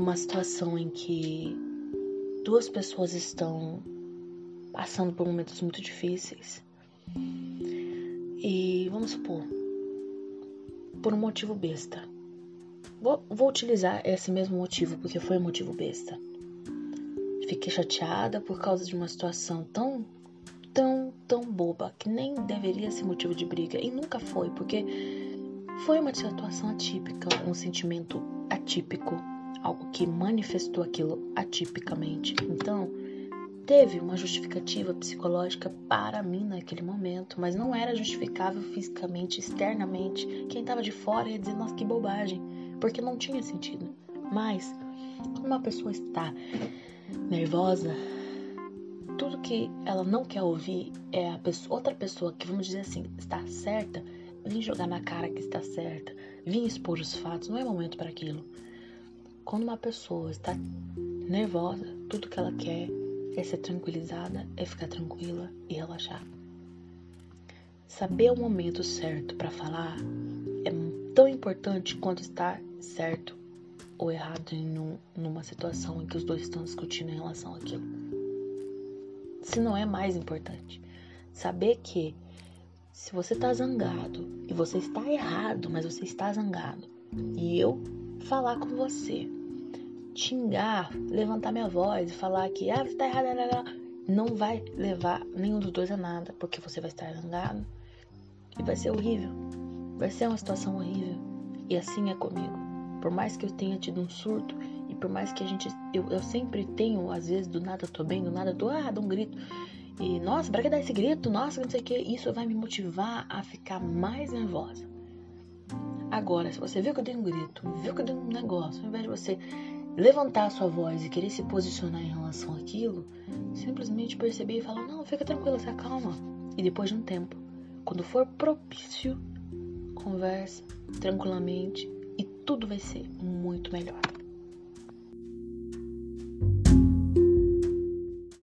numa situação em que duas pessoas estão passando por momentos muito difíceis. E vamos supor, por um motivo besta. Vou, vou utilizar esse mesmo motivo porque foi um motivo besta. Fiquei chateada por causa de uma situação tão, tão, tão boba que nem deveria ser motivo de briga e nunca foi, porque foi uma situação atípica, um sentimento atípico, algo que manifestou aquilo atipicamente. Então, teve uma justificativa psicológica para mim naquele momento, mas não era justificável fisicamente, externamente. Quem estava de fora ia dizer, nossa, que bobagem, porque não tinha sentido. Mas, quando uma pessoa está nervosa, tudo que ela não quer ouvir é a pessoa, outra pessoa que, vamos dizer assim, está certa, vir jogar na cara que está certa, vir expor os fatos, não é momento para aquilo. Quando uma pessoa está nervosa, tudo que ela quer é ser tranquilizada, é ficar tranquila e relaxar. Saber o momento certo para falar é tão importante quanto estar certo ou errado em um, numa situação em que os dois estão discutindo em relação àquilo. Se não é mais importante, saber que se você está zangado e você está errado, mas você está zangado, e eu falar com você, xingar, levantar minha voz e falar que ah, você está errado, não vai levar nenhum dos dois a nada, porque você vai estar zangado e vai ser horrível. Vai ser uma situação horrível. E assim é comigo. Por mais que eu tenha tido um surto e por mais que a gente eu, eu sempre tenho, às vezes do nada eu tô bem, do nada eu tô ah, dá um grito. E, nossa, pra que dar esse grito? Nossa, não sei o que. Isso vai me motivar a ficar mais nervosa. Agora, se você viu que eu dei um grito, viu que eu dei um negócio, ao invés de você levantar sua voz e querer se posicionar em relação àquilo, simplesmente perceber e falar: Não, fica tranquila, se acalma. E depois de um tempo, quando for propício, conversa tranquilamente e tudo vai ser muito melhor.